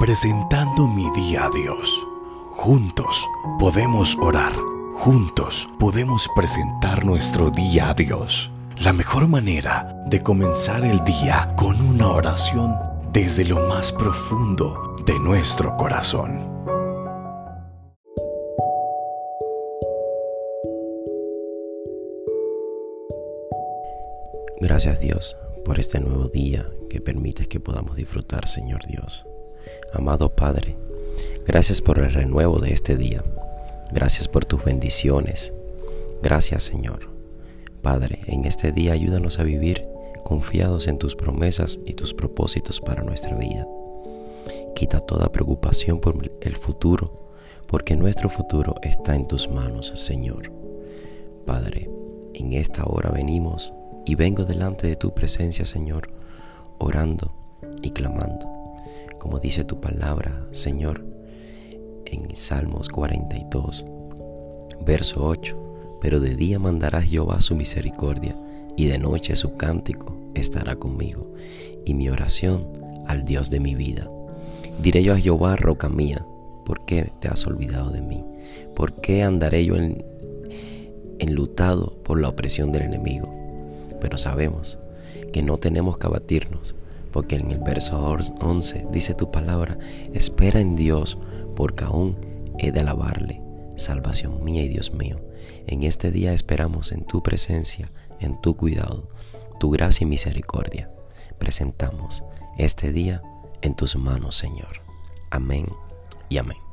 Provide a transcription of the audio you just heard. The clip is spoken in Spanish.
presentando mi día a Dios. Juntos podemos orar. Juntos podemos presentar nuestro día a Dios. La mejor manera de comenzar el día con una oración desde lo más profundo de nuestro corazón. Gracias Dios por este nuevo día que permites que podamos disfrutar, Señor Dios. Amado Padre, gracias por el renuevo de este día. Gracias por tus bendiciones. Gracias, Señor. Padre, en este día ayúdanos a vivir confiados en tus promesas y tus propósitos para nuestra vida. Quita toda preocupación por el futuro, porque nuestro futuro está en tus manos, Señor. Padre, en esta hora venimos y vengo delante de tu presencia, Señor, orando y clamando. Como dice tu palabra, Señor, en Salmos 42, verso 8, pero de día mandará Jehová su misericordia y de noche su cántico estará conmigo y mi oración al Dios de mi vida. Diré yo a Jehová, roca mía, ¿por qué te has olvidado de mí? ¿Por qué andaré yo en, enlutado por la opresión del enemigo? Pero sabemos que no tenemos que abatirnos, porque en el verso 11 dice tu palabra, espera en Dios, porque aún he de alabarle, salvación mía y Dios mío. En este día esperamos en tu presencia, en tu cuidado, tu gracia y misericordia. Presentamos este día en tus manos, Señor. Amén y amén.